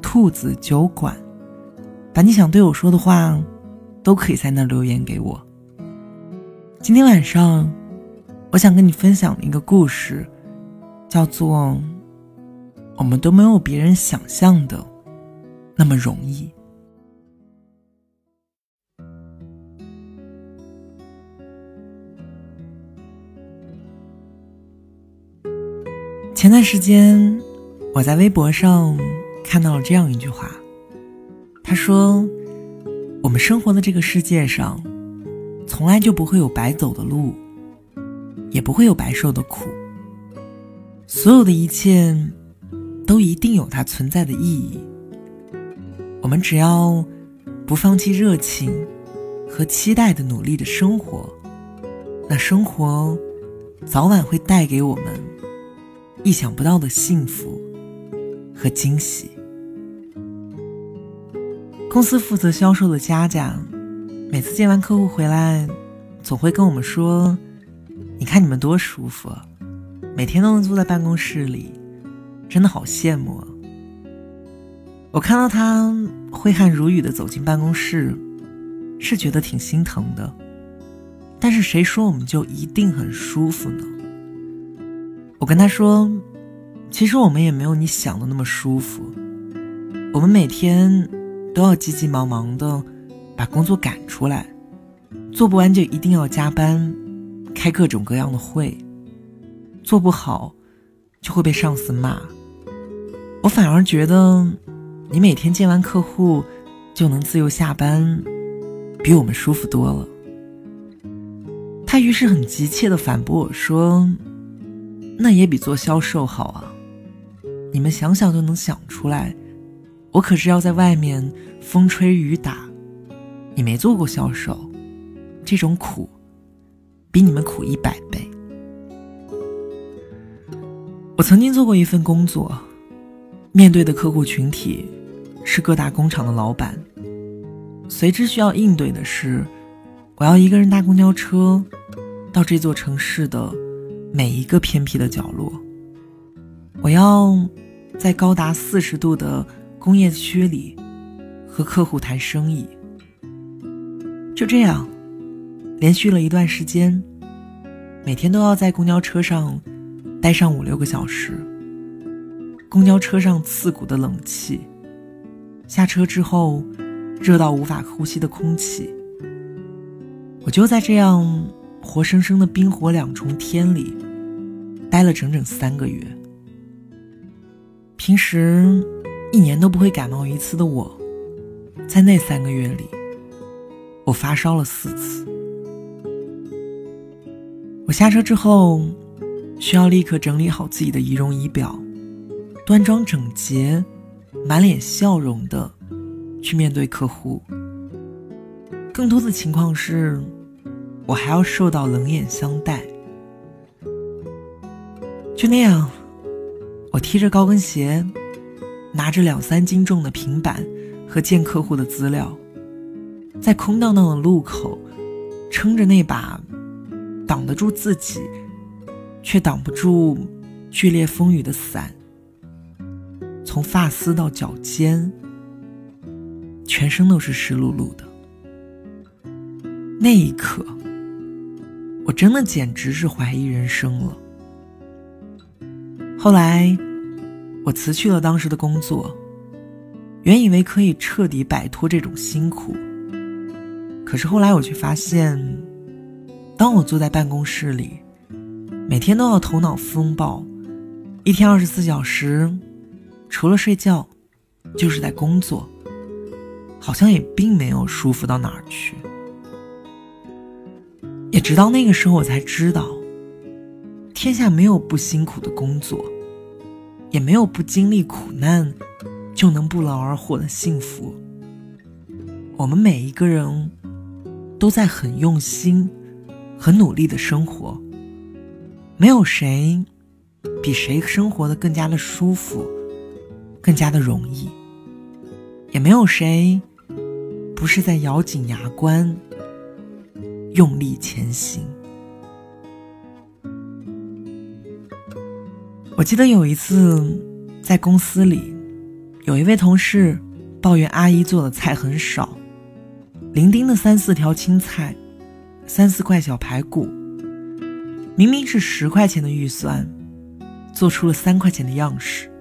兔子酒馆”，把你想对我说的话都可以在那留言给我。今天晚上，我想跟你分享一个故事。叫做，我们都没有别人想象的那么容易。前段时间，我在微博上看到了这样一句话，他说：“我们生活的这个世界上，从来就不会有白走的路，也不会有白受的苦。”所有的一切，都一定有它存在的意义。我们只要不放弃热情和期待的努力的生活，那生活早晚会带给我们意想不到的幸福和惊喜。公司负责销售的佳佳，每次见完客户回来，总会跟我们说：“你看你们多舒服。”每天都能坐在办公室里，真的好羡慕。我看到他挥汗如雨的走进办公室，是觉得挺心疼的。但是谁说我们就一定很舒服呢？我跟他说，其实我们也没有你想的那么舒服。我们每天都要急急忙忙的把工作赶出来，做不完就一定要加班，开各种各样的会。做不好，就会被上司骂。我反而觉得，你每天见完客户就能自由下班，比我们舒服多了。他于是很急切的反驳我说：“那也比做销售好啊！你们想想就能想出来，我可是要在外面风吹雨打。你没做过销售，这种苦，比你们苦一百倍。”我曾经做过一份工作，面对的客户群体是各大工厂的老板，随之需要应对的是，我要一个人搭公交车到这座城市的每一个偏僻的角落，我要在高达四十度的工业区里和客户谈生意。就这样，连续了一段时间，每天都要在公交车上。待上五六个小时，公交车上刺骨的冷气，下车之后热到无法呼吸的空气，我就在这样活生生的冰火两重天里待了整整三个月。平时一年都不会感冒一次的我，在那三个月里，我发烧了四次。我下车之后。需要立刻整理好自己的仪容仪表，端庄整洁，满脸笑容的去面对客户。更多的情况是，我还要受到冷眼相待。就那样，我踢着高跟鞋，拿着两三斤重的平板和见客户的资料，在空荡荡的路口，撑着那把挡得住自己。却挡不住剧烈风雨的伞，从发丝到脚尖，全身都是湿漉漉的。那一刻，我真的简直是怀疑人生了。后来，我辞去了当时的工作，原以为可以彻底摆脱这种辛苦，可是后来我却发现，当我坐在办公室里。每天都要头脑风暴，一天二十四小时，除了睡觉，就是在工作，好像也并没有舒服到哪儿去。也直到那个时候，我才知道，天下没有不辛苦的工作，也没有不经历苦难就能不劳而获的幸福。我们每一个人都在很用心、很努力的生活，没有谁比谁生活的更加的舒服、更加的容易，也没有谁不是在咬紧牙关、用力前行。我记得有一次在公司里，有一位同事抱怨阿姨做的菜很少，零丁的三四条青菜，三四块小排骨，明明是十块钱的预算，做出了三块钱的样式，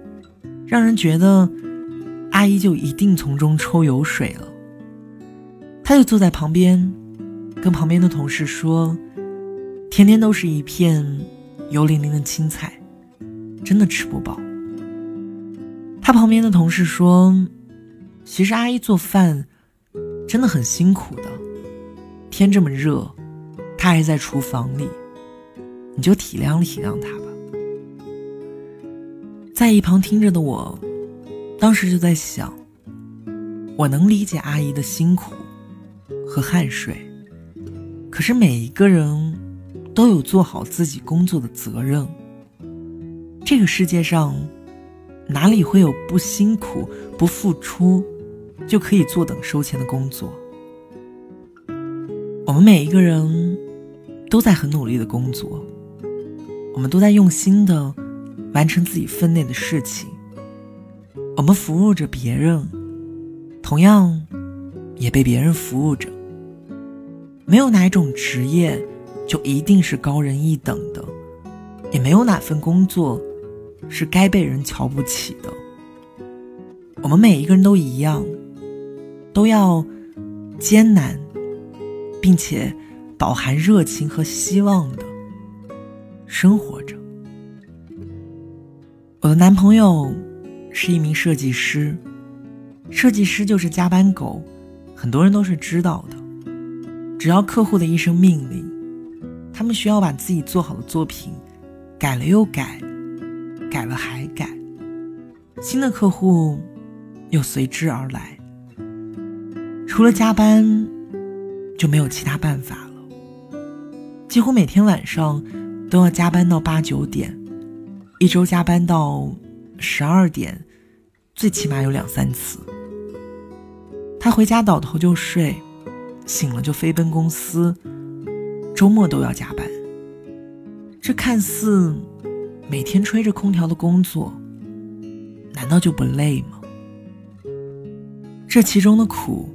让人觉得阿姨就一定从中抽油水了。他就坐在旁边，跟旁边的同事说：“天天都是一片油淋淋的青菜。”真的吃不饱。他旁边的同事说：“其实阿姨做饭真的很辛苦的，天这么热，她还在厨房里，你就体谅体谅她吧。”在一旁听着的我，当时就在想：我能理解阿姨的辛苦和汗水，可是每一个人都有做好自己工作的责任。这个世界上，哪里会有不辛苦、不付出就可以坐等收钱的工作？我们每一个人都在很努力的工作，我们都在用心的完成自己分内的事情。我们服务着别人，同样也被别人服务着。没有哪一种职业就一定是高人一等的，也没有哪份工作。是该被人瞧不起的。我们每一个人都一样，都要艰难，并且饱含热情和希望的生活着。我的男朋友是一名设计师，设计师就是加班狗，很多人都是知道的。只要客户的一声命令，他们需要把自己做好的作品改了又改。改了还改，新的客户又随之而来。除了加班，就没有其他办法了。几乎每天晚上都要加班到八九点，一周加班到十二点，最起码有两三次。他回家倒头就睡，醒了就飞奔公司，周末都要加班。这看似……每天吹着空调的工作，难道就不累吗？这其中的苦，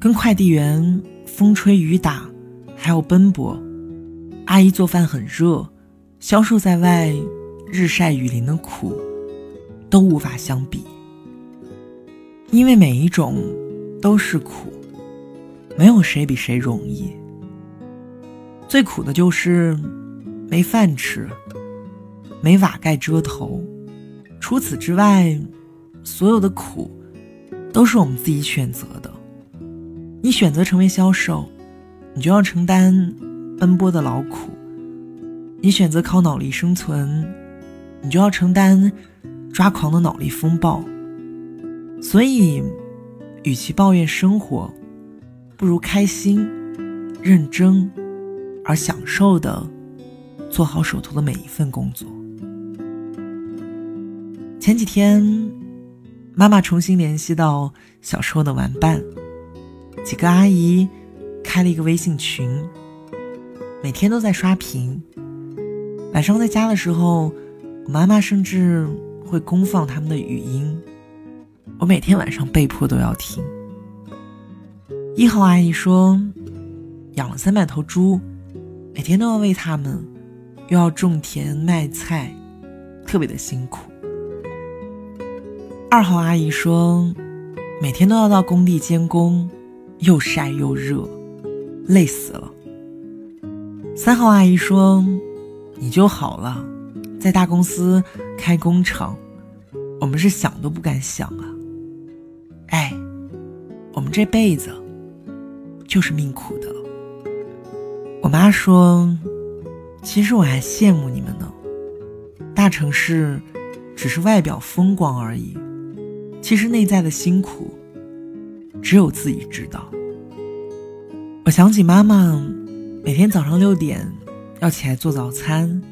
跟快递员风吹雨打，还有奔波，阿姨做饭很热，销售在外日晒雨淋的苦，都无法相比。因为每一种都是苦，没有谁比谁容易。最苦的就是没饭吃。没瓦盖遮头，除此之外，所有的苦都是我们自己选择的。你选择成为销售，你就要承担奔波的劳苦；你选择靠脑力生存，你就要承担抓狂的脑力风暴。所以，与其抱怨生活，不如开心、认真而享受的做好手头的每一份工作。前几天，妈妈重新联系到小时候的玩伴，几个阿姨开了一个微信群，每天都在刷屏。晚上在家的时候，我妈妈甚至会公放他们的语音，我每天晚上被迫都要听。一号阿姨说，养了三百头猪，每天都要喂它们，又要种田卖菜，特别的辛苦。二号阿姨说，每天都要到工地监工，又晒又热，累死了。三号阿姨说，你就好了，在大公司开工厂，我们是想都不敢想啊。哎，我们这辈子就是命苦的。我妈说，其实我还羡慕你们呢，大城市只是外表风光而已。其实内在的辛苦，只有自己知道。我想起妈妈每天早上六点要起来做早餐，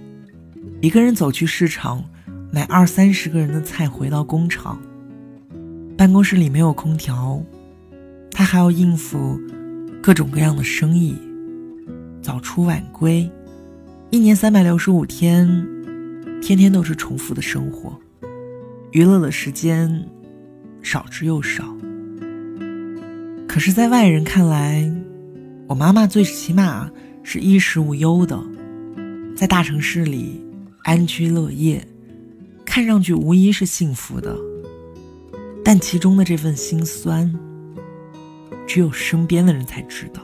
一个人走去市场买二三十个人的菜，回到工厂。办公室里没有空调，她还要应付各种各样的生意，早出晚归，一年三百六十五天，天天都是重复的生活，娱乐的时间少之又少。可是，在外人看来，我妈妈最起码是衣食无忧的，在大城市里安居乐业，看上去无疑是幸福的。但其中的这份心酸，只有身边的人才知道。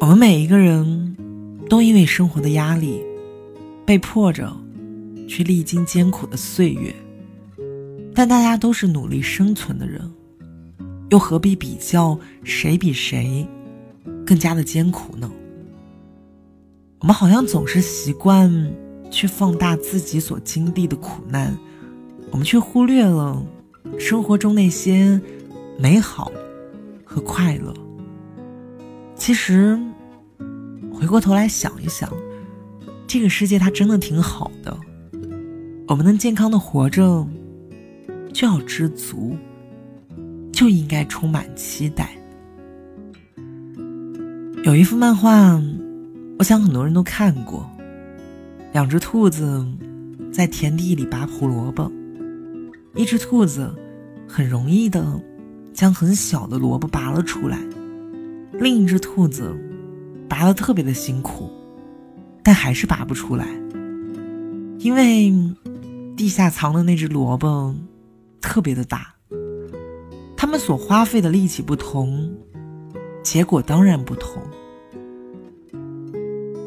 我们每一个人都因为生活的压力，被迫着去历经艰苦的岁月。但大家都是努力生存的人，又何必比较谁比谁更加的艰苦呢？我们好像总是习惯去放大自己所经历的苦难。我们却忽略了生活中那些美好和快乐。其实，回过头来想一想，这个世界它真的挺好的。我们能健康的活着，就要知足，就应该充满期待。有一幅漫画，我想很多人都看过，两只兔子在田地里拔胡萝卜。一只兔子很容易的将很小的萝卜拔了出来，另一只兔子拔的特别的辛苦，但还是拔不出来，因为地下藏的那只萝卜特别的大。他们所花费的力气不同，结果当然不同。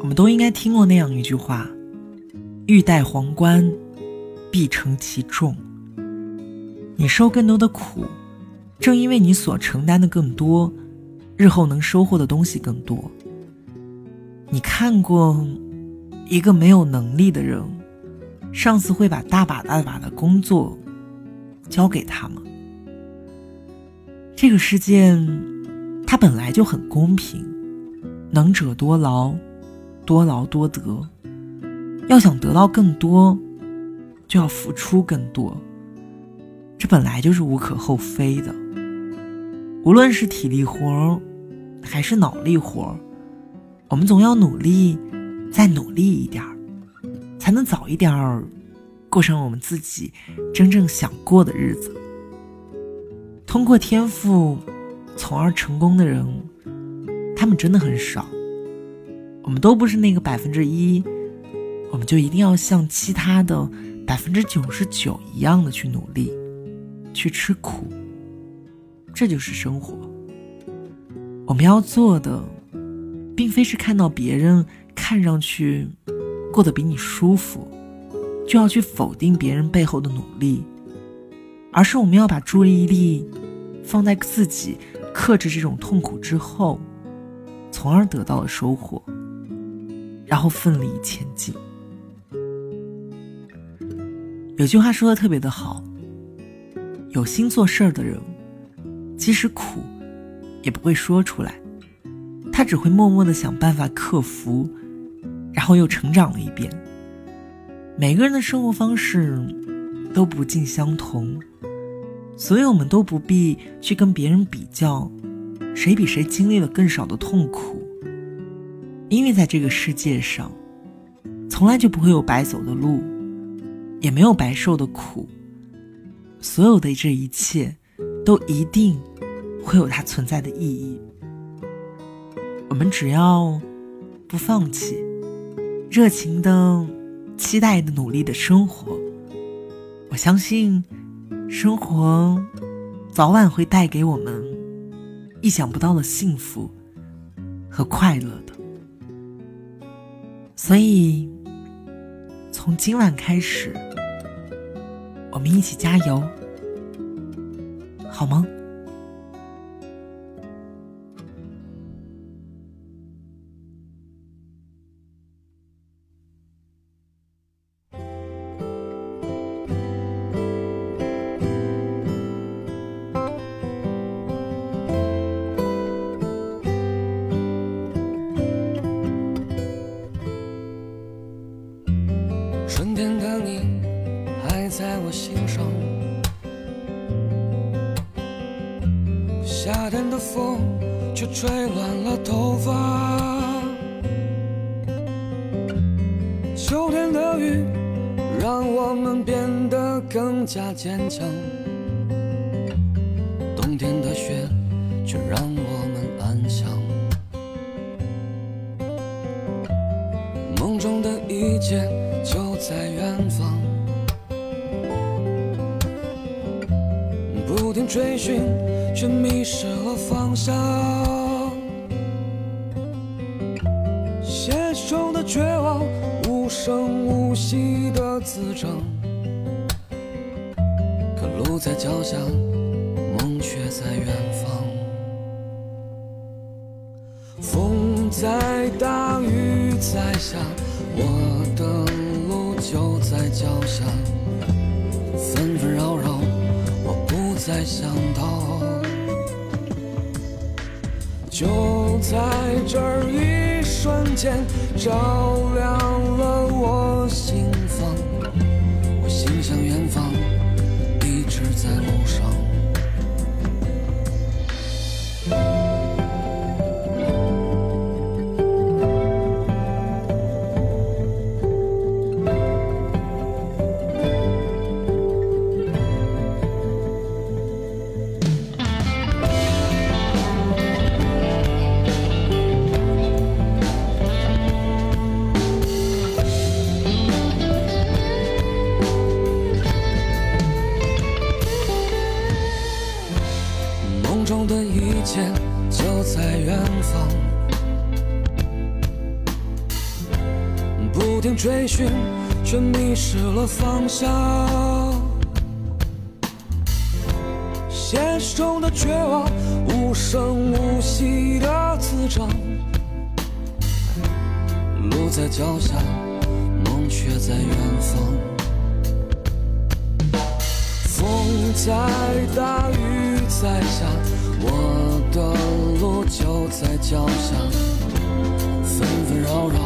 我们都应该听过那样一句话：“欲戴皇冠，必承其重。”你受更多的苦，正因为你所承担的更多，日后能收获的东西更多。你看过一个没有能力的人，上司会把大把大把的工作交给他吗？这个世界，它本来就很公平，能者多劳，多劳多得。要想得到更多，就要付出更多。这本来就是无可厚非的。无论是体力活儿，还是脑力活儿，我们总要努力，再努力一点儿，才能早一点儿过上我们自己真正想过的日子。通过天赋从而成功的人，他们真的很少。我们都不是那个百分之一，我们就一定要像其他的百分之九十九一样的去努力。去吃苦，这就是生活。我们要做的，并非是看到别人看上去过得比你舒服，就要去否定别人背后的努力，而是我们要把注意力放在自己克制这种痛苦之后，从而得到了收获，然后奋力前进。有句话说的特别的好。有心做事儿的人，即使苦，也不会说出来，他只会默默的想办法克服，然后又成长了一遍。每个人的生活方式都不尽相同，所以我们都不必去跟别人比较，谁比谁经历了更少的痛苦。因为在这个世界上，从来就不会有白走的路，也没有白受的苦。所有的这一切，都一定会有它存在的意义。我们只要不放弃，热情的期待的努力的生活，我相信，生活早晚会带给我们意想不到的幸福和快乐的。所以，从今晚开始。我们一起加油，好吗？在我心上。夏天的风却吹乱了头发，秋天的雨让我们变得更加坚强，不停追寻。却迷失了方向，现实中的绝望，无声无息的滋长。可路在脚下，梦却在远方。风在大，雨在下，我的路就在脚下。再想到。就在这一瞬间，照亮就在远方，不停追寻，却迷失了方向。现实中的绝望，无声无息的滋长。路在脚下，梦却在远方。风在大，雨在下，我的。路就在脚下，纷纷扰扰，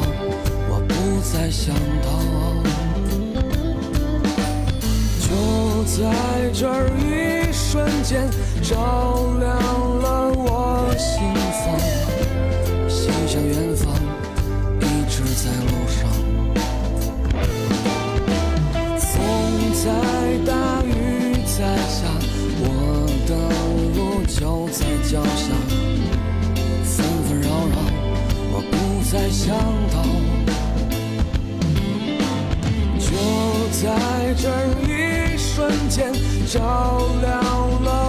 我不再想逃。就在这一瞬间，照亮脚下纷纷扰扰我不再想到就在这一瞬间照亮了